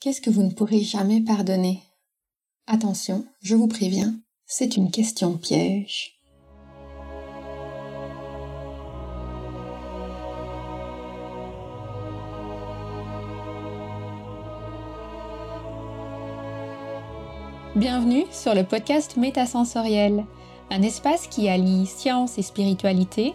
Qu'est-ce que vous ne pourrez jamais pardonner? Attention, je vous préviens, c'est une question piège. Bienvenue sur le podcast Métasensoriel, un espace qui allie science et spiritualité,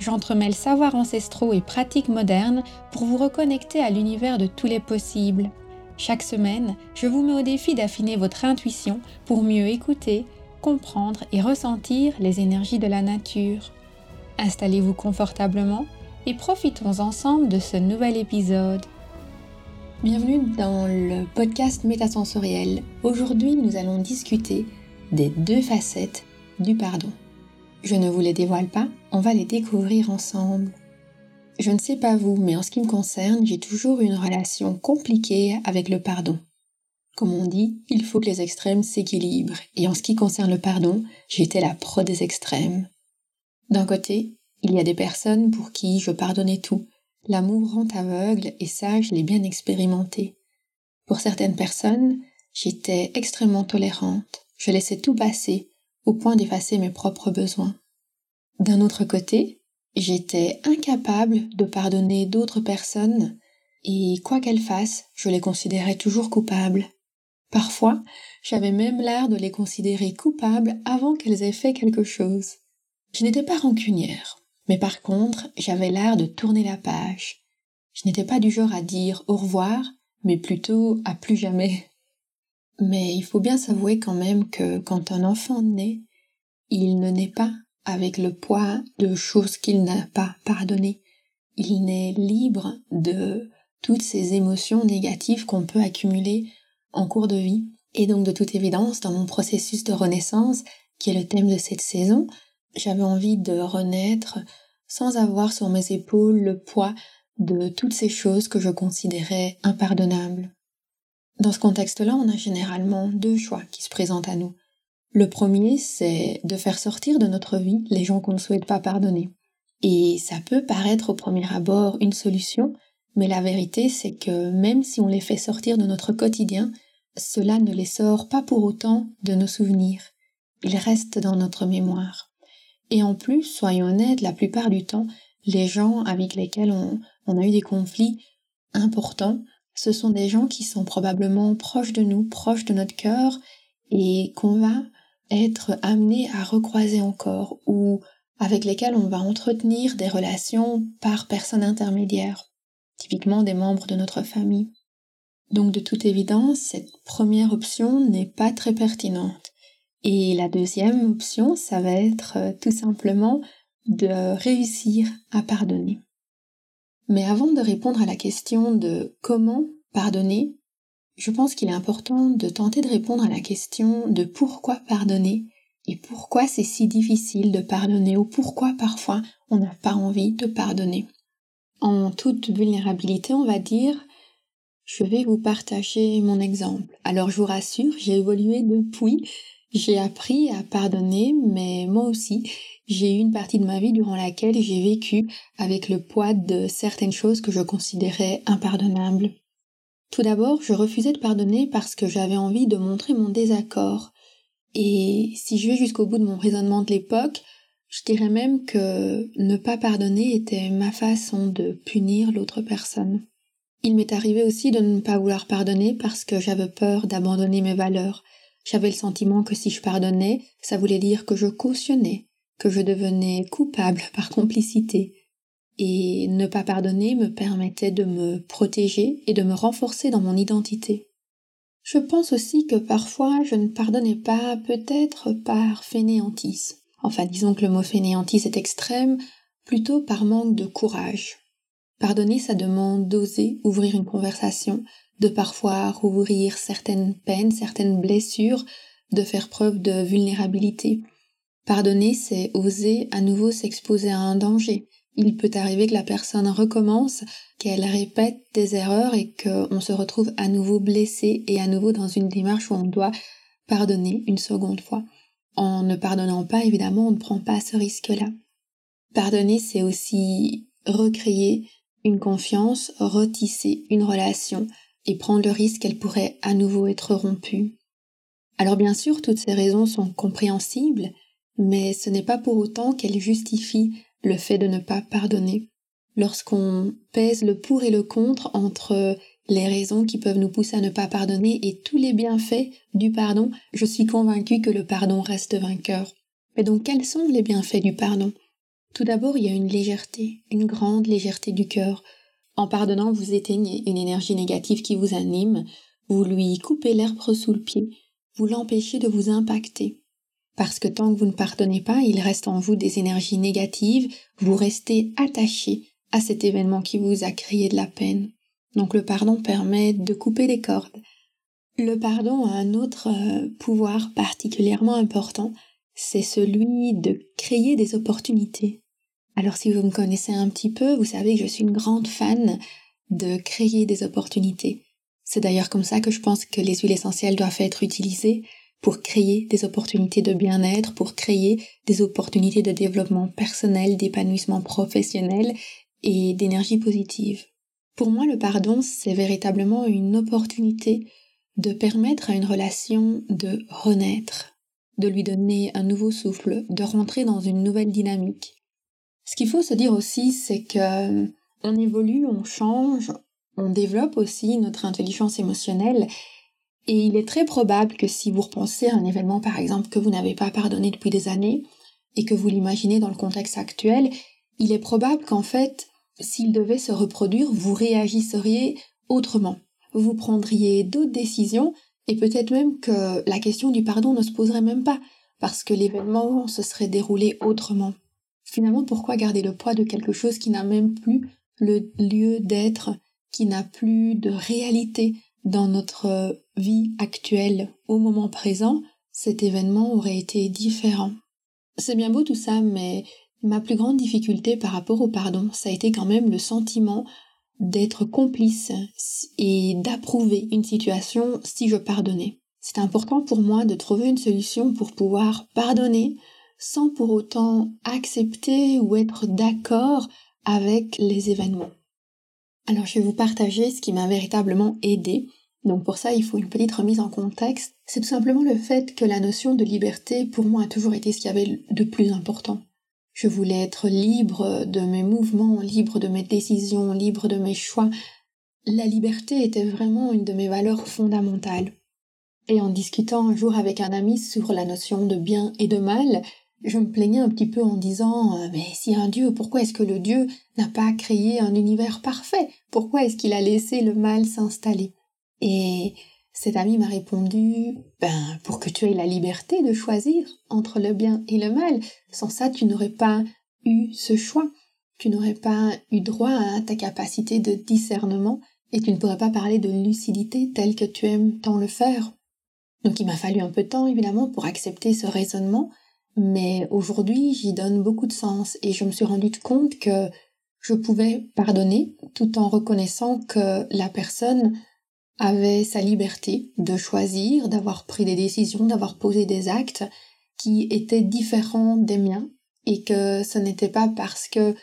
j'entremêle savoirs ancestraux et pratiques modernes pour vous reconnecter à l'univers de tous les possibles. Chaque semaine, je vous mets au défi d'affiner votre intuition pour mieux écouter, comprendre et ressentir les énergies de la nature. Installez-vous confortablement et profitons ensemble de ce nouvel épisode. Bienvenue dans le podcast Métasensoriel. Aujourd'hui, nous allons discuter des deux facettes du pardon. Je ne vous les dévoile pas, on va les découvrir ensemble. Je ne sais pas vous, mais en ce qui me concerne, j'ai toujours une relation compliquée avec le pardon. Comme on dit, il faut que les extrêmes s'équilibrent, et en ce qui concerne le pardon, j'étais la pro des extrêmes. D'un côté, il y a des personnes pour qui je pardonnais tout. L'amour rend aveugle, et ça, je l'ai bien expérimenté. Pour certaines personnes, j'étais extrêmement tolérante. Je laissais tout passer, au point d'effacer mes propres besoins. D'un autre côté, J'étais incapable de pardonner d'autres personnes et quoi qu'elles fassent, je les considérais toujours coupables. Parfois, j'avais même l'air de les considérer coupables avant qu'elles aient fait quelque chose. Je n'étais pas rancunière, mais par contre, j'avais l'air de tourner la page. Je n'étais pas du genre à dire au revoir, mais plutôt à plus jamais. Mais il faut bien s'avouer quand même que quand un enfant naît, il ne naît pas avec le poids de choses qu'il n'a pas pardonnées. Il n'est libre de toutes ces émotions négatives qu'on peut accumuler en cours de vie. Et donc de toute évidence, dans mon processus de renaissance, qui est le thème de cette saison, j'avais envie de renaître sans avoir sur mes épaules le poids de toutes ces choses que je considérais impardonnables. Dans ce contexte-là, on a généralement deux choix qui se présentent à nous. Le premier, c'est de faire sortir de notre vie les gens qu'on ne souhaite pas pardonner. Et ça peut paraître au premier abord une solution, mais la vérité, c'est que même si on les fait sortir de notre quotidien, cela ne les sort pas pour autant de nos souvenirs. Ils restent dans notre mémoire. Et en plus, soyons honnêtes, la plupart du temps, les gens avec lesquels on, a eu des conflits importants, ce sont des gens qui sont probablement proches de nous, proches de notre cœur, et qu'on va être amené à recroiser encore ou avec lesquels on va entretenir des relations par personne intermédiaire, typiquement des membres de notre famille. Donc de toute évidence, cette première option n'est pas très pertinente. Et la deuxième option, ça va être euh, tout simplement de réussir à pardonner. Mais avant de répondre à la question de comment pardonner, je pense qu'il est important de tenter de répondre à la question de pourquoi pardonner et pourquoi c'est si difficile de pardonner ou pourquoi parfois on n'a pas envie de pardonner. En toute vulnérabilité, on va dire, je vais vous partager mon exemple. Alors je vous rassure, j'ai évolué depuis, j'ai appris à pardonner, mais moi aussi, j'ai eu une partie de ma vie durant laquelle j'ai vécu avec le poids de certaines choses que je considérais impardonnables. Tout d'abord, je refusais de pardonner parce que j'avais envie de montrer mon désaccord. Et si je vais jusqu'au bout de mon raisonnement de l'époque, je dirais même que ne pas pardonner était ma façon de punir l'autre personne. Il m'est arrivé aussi de ne pas vouloir pardonner parce que j'avais peur d'abandonner mes valeurs. J'avais le sentiment que si je pardonnais, ça voulait dire que je cautionnais, que je devenais coupable par complicité, et ne pas pardonner me permettait de me protéger et de me renforcer dans mon identité. Je pense aussi que parfois je ne pardonnais pas peut-être par fainéantise. Enfin disons que le mot fainéantise est extrême, plutôt par manque de courage. Pardonner, ça demande d'oser ouvrir une conversation, de parfois rouvrir certaines peines, certaines blessures, de faire preuve de vulnérabilité. Pardonner, c'est oser à nouveau s'exposer à un danger. Il peut arriver que la personne recommence, qu'elle répète des erreurs et qu'on se retrouve à nouveau blessé et à nouveau dans une démarche où on doit pardonner une seconde fois. En ne pardonnant pas, évidemment, on ne prend pas ce risque-là. Pardonner, c'est aussi recréer une confiance, retisser une relation et prendre le risque qu'elle pourrait à nouveau être rompue. Alors bien sûr, toutes ces raisons sont compréhensibles, mais ce n'est pas pour autant qu'elles justifient le fait de ne pas pardonner. Lorsqu'on pèse le pour et le contre entre les raisons qui peuvent nous pousser à ne pas pardonner et tous les bienfaits du pardon, je suis convaincue que le pardon reste vainqueur. Mais donc quels sont les bienfaits du pardon? Tout d'abord, il y a une légèreté, une grande légèreté du cœur. En pardonnant, vous éteignez une énergie négative qui vous anime, vous lui coupez l'herbe sous le pied, vous l'empêchez de vous impacter. Parce que tant que vous ne pardonnez pas, il reste en vous des énergies négatives, vous restez attaché à cet événement qui vous a créé de la peine. Donc le pardon permet de couper les cordes. Le pardon a un autre euh, pouvoir particulièrement important, c'est celui de créer des opportunités. Alors si vous me connaissez un petit peu, vous savez que je suis une grande fan de créer des opportunités. C'est d'ailleurs comme ça que je pense que les huiles essentielles doivent être utilisées pour créer des opportunités de bien-être, pour créer des opportunités de développement personnel, d'épanouissement professionnel et d'énergie positive. Pour moi, le pardon, c'est véritablement une opportunité de permettre à une relation de renaître, de lui donner un nouveau souffle, de rentrer dans une nouvelle dynamique. Ce qu'il faut se dire aussi, c'est que on évolue, on change, on développe aussi notre intelligence émotionnelle et il est très probable que si vous repensez à un événement par exemple que vous n'avez pas pardonné depuis des années et que vous l'imaginez dans le contexte actuel, il est probable qu'en fait s'il devait se reproduire, vous réagisseriez autrement. Vous prendriez d'autres décisions et peut-être même que la question du pardon ne se poserait même pas parce que l'événement se serait déroulé autrement. Finalement, pourquoi garder le poids de quelque chose qui n'a même plus le lieu d'être, qui n'a plus de réalité dans notre vie actuelle au moment présent Cet événement aurait été différent. C'est bien beau tout ça, mais Ma plus grande difficulté par rapport au pardon, ça a été quand même le sentiment d'être complice et d'approuver une situation si je pardonnais. C'est important pour moi de trouver une solution pour pouvoir pardonner sans pour autant accepter ou être d'accord avec les événements. Alors je vais vous partager ce qui m'a véritablement aidé. Donc pour ça, il faut une petite remise en contexte. C'est tout simplement le fait que la notion de liberté pour moi a toujours été ce qui avait de plus important. Je voulais être libre de mes mouvements, libre de mes décisions, libre de mes choix. La liberté était vraiment une de mes valeurs fondamentales. Et en discutant un jour avec un ami sur la notion de bien et de mal, je me plaignais un petit peu en disant euh, Mais si un Dieu, pourquoi est-ce que le Dieu n'a pas créé un univers parfait? Pourquoi est-ce qu'il a laissé le mal s'installer? Et cet ami m'a répondu Ben, pour que tu aies la liberté de choisir entre le bien et le mal. Sans ça, tu n'aurais pas eu ce choix. Tu n'aurais pas eu droit à ta capacité de discernement et tu ne pourrais pas parler de lucidité telle que tu aimes tant le faire. Donc il m'a fallu un peu de temps, évidemment, pour accepter ce raisonnement, mais aujourd'hui, j'y donne beaucoup de sens et je me suis rendu compte que je pouvais pardonner tout en reconnaissant que la personne avait sa liberté de choisir, d'avoir pris des décisions, d'avoir posé des actes qui étaient différents des miens et que ce n'était pas parce que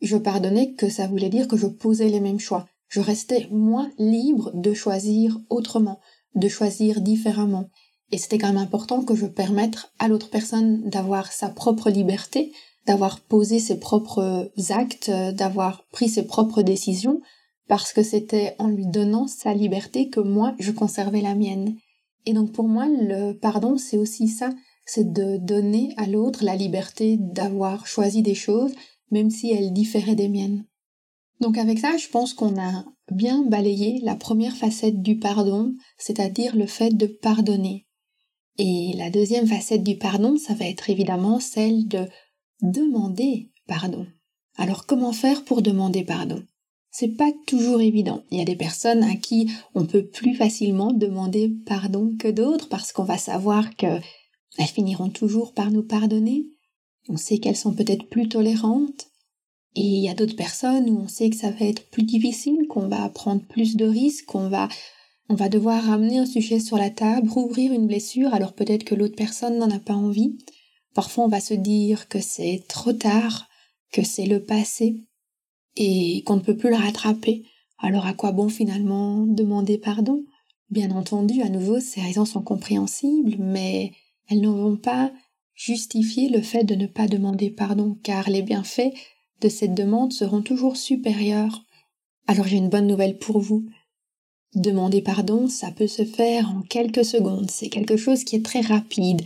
je pardonnais que ça voulait dire que je posais les mêmes choix. Je restais moi libre de choisir autrement, de choisir différemment. Et c'était quand même important que je permette à l'autre personne d'avoir sa propre liberté, d'avoir posé ses propres actes, d'avoir pris ses propres décisions, parce que c'était en lui donnant sa liberté que moi, je conservais la mienne. Et donc pour moi, le pardon, c'est aussi ça, c'est de donner à l'autre la liberté d'avoir choisi des choses, même si elles différaient des miennes. Donc avec ça, je pense qu'on a bien balayé la première facette du pardon, c'est-à-dire le fait de pardonner. Et la deuxième facette du pardon, ça va être évidemment celle de demander pardon. Alors comment faire pour demander pardon? C'est pas toujours évident. Il y a des personnes à qui on peut plus facilement demander pardon que d'autres parce qu'on va savoir que elles finiront toujours par nous pardonner. On sait qu'elles sont peut-être plus tolérantes. Et il y a d'autres personnes où on sait que ça va être plus difficile, qu'on va prendre plus de risques, qu'on va, on va devoir ramener un sujet sur la table, rouvrir une blessure, alors peut-être que l'autre personne n'en a pas envie. Parfois on va se dire que c'est trop tard, que c'est le passé, et qu'on ne peut plus le rattraper. Alors à quoi bon finalement demander pardon? Bien entendu, à nouveau, ces raisons sont compréhensibles, mais elles ne vont pas justifier le fait de ne pas demander pardon, car les bienfaits de cette demande seront toujours supérieurs. Alors j'ai une bonne nouvelle pour vous. Demander pardon, ça peut se faire en quelques secondes, c'est quelque chose qui est très rapide.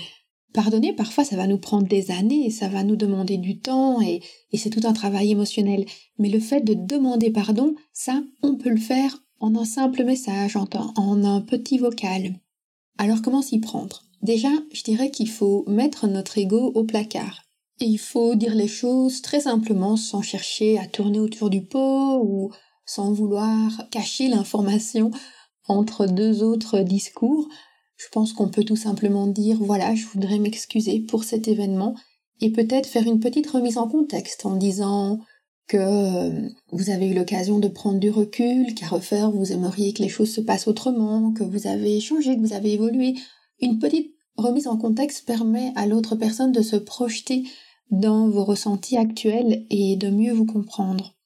Pardonner, parfois, ça va nous prendre des années, ça va nous demander du temps et, c'est tout un travail émotionnel. Mais le fait de demander pardon, ça, on peut le faire en un simple message, en, un petit vocal. Alors comment s'y prendre? Déjà, je dirais qu'il faut mettre notre ego au placard. Il faut dire les choses très simplement sans chercher à tourner autour du pot ou sans vouloir cacher l'information entre deux autres discours. Je pense qu'on peut tout simplement dire voilà, je voudrais m'excuser pour cet événement et peut-être faire une petite remise en contexte en disant que euh, vous avez eu l'occasion de prendre du recul, qu'à refaire vous aimeriez que les choses se passent autrement, que vous avez changé, que vous avez évolué. Une petite remise en contexte permet à l'autre personne de se projeter dans vos ressentis actuels et de mieux vous comprendre.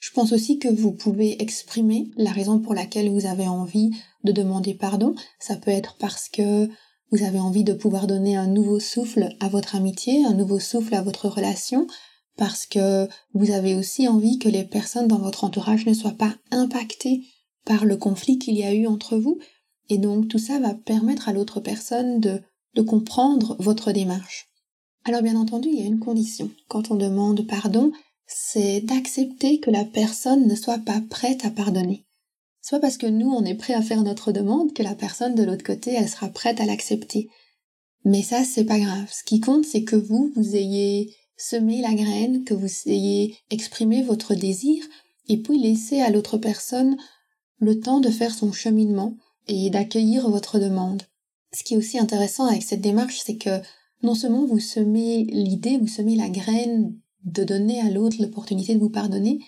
Je pense aussi que vous pouvez exprimer la raison pour laquelle vous avez envie de demander pardon. Ça peut être parce que vous avez envie de pouvoir donner un nouveau souffle à votre amitié, un nouveau souffle à votre relation, parce que vous avez aussi envie que les personnes dans votre entourage ne soient pas impactées par le conflit qu'il y a eu entre vous. Et donc tout ça va permettre à l'autre personne de, comprendre votre démarche. Alors bien entendu, il y a une condition. Quand on demande pardon, c'est d'accepter que la personne ne soit pas prête à pardonner. Soit parce que nous, on est prêt à faire notre demande que la personne de l'autre côté, elle sera prête à l'accepter. Mais ça, c'est pas grave. Ce qui compte, c'est que vous, vous ayez semé la graine, que vous ayez exprimé votre désir, et puis laisser à l'autre personne le temps de faire son cheminement et d'accueillir votre demande. Ce qui est aussi intéressant avec cette démarche, c'est que non seulement vous semez l'idée, vous semez la graine de donner à l'autre l'opportunité de vous pardonner,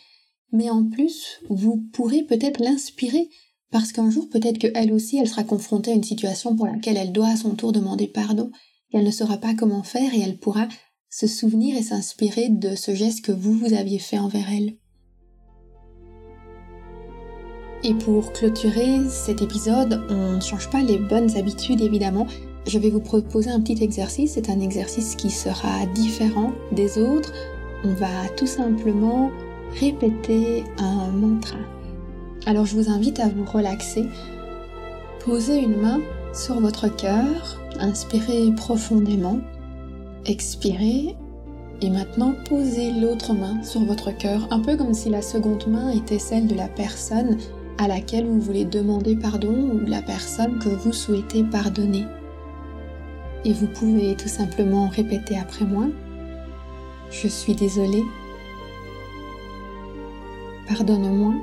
mais en plus, vous pourrez peut-être l'inspirer parce qu'un jour, peut-être qu'elle aussi, elle sera confrontée à une situation pour laquelle elle doit à son tour demander pardon, et elle ne saura pas comment faire, et elle pourra se souvenir et s'inspirer de ce geste que vous, vous aviez fait envers elle. Et pour clôturer cet épisode, on ne change pas les bonnes habitudes évidemment, je vais vous proposer un petit exercice. C'est un exercice qui sera différent des autres. On va tout simplement répéter un mantra. Alors je vous invite à vous relaxer. Posez une main sur votre cœur, inspirez profondément, expirez et maintenant posez l'autre main sur votre cœur, un peu comme si la seconde main était celle de la personne à laquelle vous voulez demander pardon ou la personne que vous souhaitez pardonner. Et vous pouvez tout simplement répéter après moi. Je suis désolée. Pardonne-moi.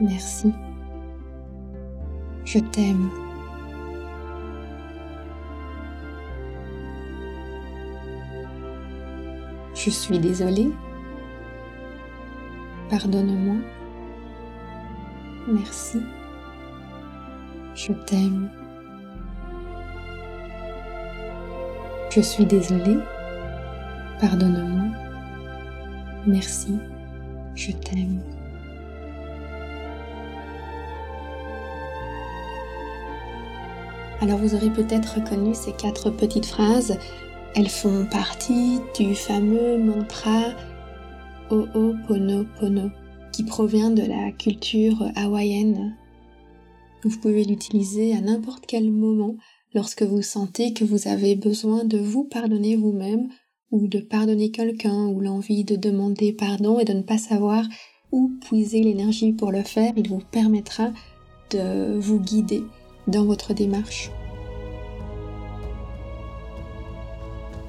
Merci. Je t'aime. Je suis désolée. Pardonne-moi. Merci. Je t'aime. Je suis désolée. Pardonne-moi. Merci. Je t'aime. Alors vous aurez peut-être reconnu ces quatre petites phrases. Elles font partie du fameux mantra Ho'oponopono qui provient de la culture hawaïenne. Vous pouvez l'utiliser à n'importe quel moment lorsque vous sentez que vous avez besoin de vous pardonner vous-même ou de pardonner quelqu'un ou l'envie de demander pardon et de ne pas savoir où puiser l'énergie pour le faire, il vous permettra de vous guider dans votre démarche.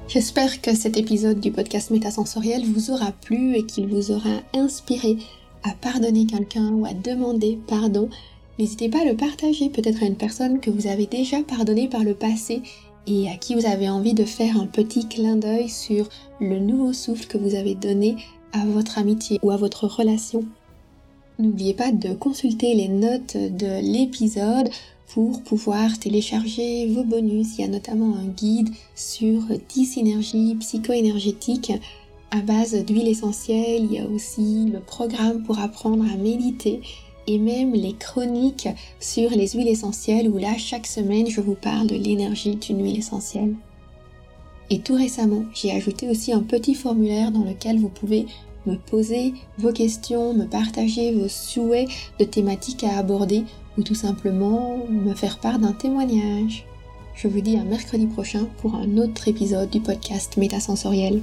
J'espère que cet épisode du podcast Métasensoriel vous aura plu et qu'il vous aura inspiré à pardonner quelqu'un ou à demander pardon. N'hésitez pas à le partager peut-être à une personne que vous avez déjà pardonné par le passé et à qui vous avez envie de faire un petit clin d'œil sur le nouveau souffle que vous avez donné à votre amitié ou à votre relation. N'oubliez pas de consulter les notes de l'épisode pour pouvoir télécharger vos bonus. Il y a notamment un guide sur 10 synergies psycho-énergétiques à base d'huile essentielle. Il y a aussi le programme pour apprendre à méditer et même les chroniques sur les huiles essentielles où là chaque semaine je vous parle de l'énergie d'une huile essentielle. Et tout récemment, j'ai ajouté aussi un petit formulaire dans lequel vous pouvez me poser vos questions, me partager vos souhaits de thématiques à aborder ou tout simplement me faire part d'un témoignage. Je vous dis à mercredi prochain pour un autre épisode du podcast Métasensoriel.